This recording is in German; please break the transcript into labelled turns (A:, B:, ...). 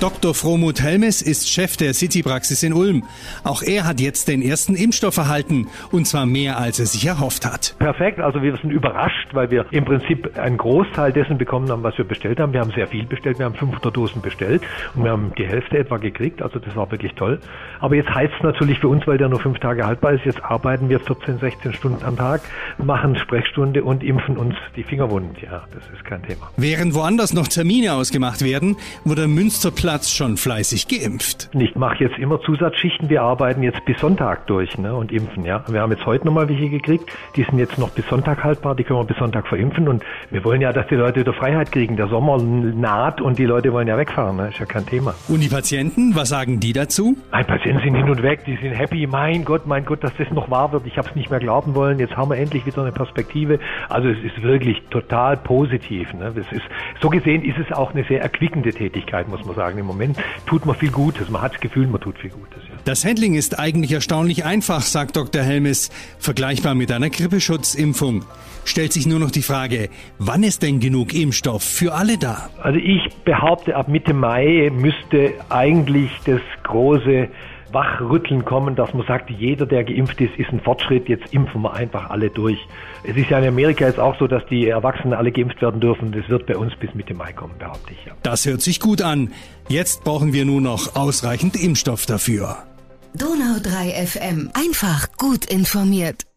A: Dr. Fromuth Helmes ist Chef der City-Praxis in Ulm. Auch er hat jetzt den ersten Impfstoff erhalten und zwar mehr, als er sich erhofft hat.
B: Perfekt, also wir sind überrascht, weil wir im Prinzip einen Großteil dessen bekommen haben, was wir bestellt haben. Wir haben sehr viel bestellt, wir haben 500 Dosen bestellt und wir haben die Hälfte etwa gekriegt, also das war wirklich toll. Aber jetzt heißt es natürlich für uns, weil der nur fünf Tage haltbar ist, jetzt arbeiten wir 14, 16 Stunden am Tag, machen Sprechstunde und impfen uns die Finger wund. Ja, das ist kein Thema.
A: Während woanders noch Termine ausgemacht werden, wurde Münsterplatz Platz schon fleißig geimpft.
B: Ich mache jetzt immer Zusatzschichten. Wir arbeiten jetzt bis Sonntag durch ne, und impfen. Ja, Wir haben jetzt heute nochmal welche gekriegt. Die sind jetzt noch bis Sonntag haltbar. Die können wir bis Sonntag verimpfen. Und wir wollen ja, dass die Leute wieder Freiheit kriegen. Der Sommer naht und die Leute wollen ja wegfahren. Ne? Ist ja kein Thema.
A: Und die Patienten, was sagen die dazu?
B: Die Patienten sind hin und weg. Die sind happy. Mein Gott, mein Gott, dass das noch wahr wird. Ich habe es nicht mehr glauben wollen. Jetzt haben wir endlich wieder eine Perspektive. Also es ist wirklich total positiv. Ne? Das ist, so gesehen ist es auch eine sehr erquickende Tätigkeit, muss man sagen im Moment tut man viel Gutes. Man hat das Gefühl, man tut viel Gutes. Ja.
A: Das Handling ist eigentlich erstaunlich einfach, sagt Dr. Helmes, vergleichbar mit einer Grippeschutzimpfung. Stellt sich nur noch die Frage, wann ist denn genug Impfstoff für alle da?
B: Also ich behaupte, ab Mitte Mai müsste eigentlich das große Wachrütteln kommen, dass man sagt, jeder, der geimpft ist, ist ein Fortschritt, jetzt impfen wir einfach alle durch. Es ist ja in Amerika jetzt auch so, dass die Erwachsenen alle geimpft werden dürfen. Das wird bei uns bis Mitte Mai kommen, behaupte ich. Ja.
A: Das hört sich gut an. Jetzt brauchen wir nur noch ausreichend Impfstoff dafür.
C: Donau 3 FM. Einfach gut informiert.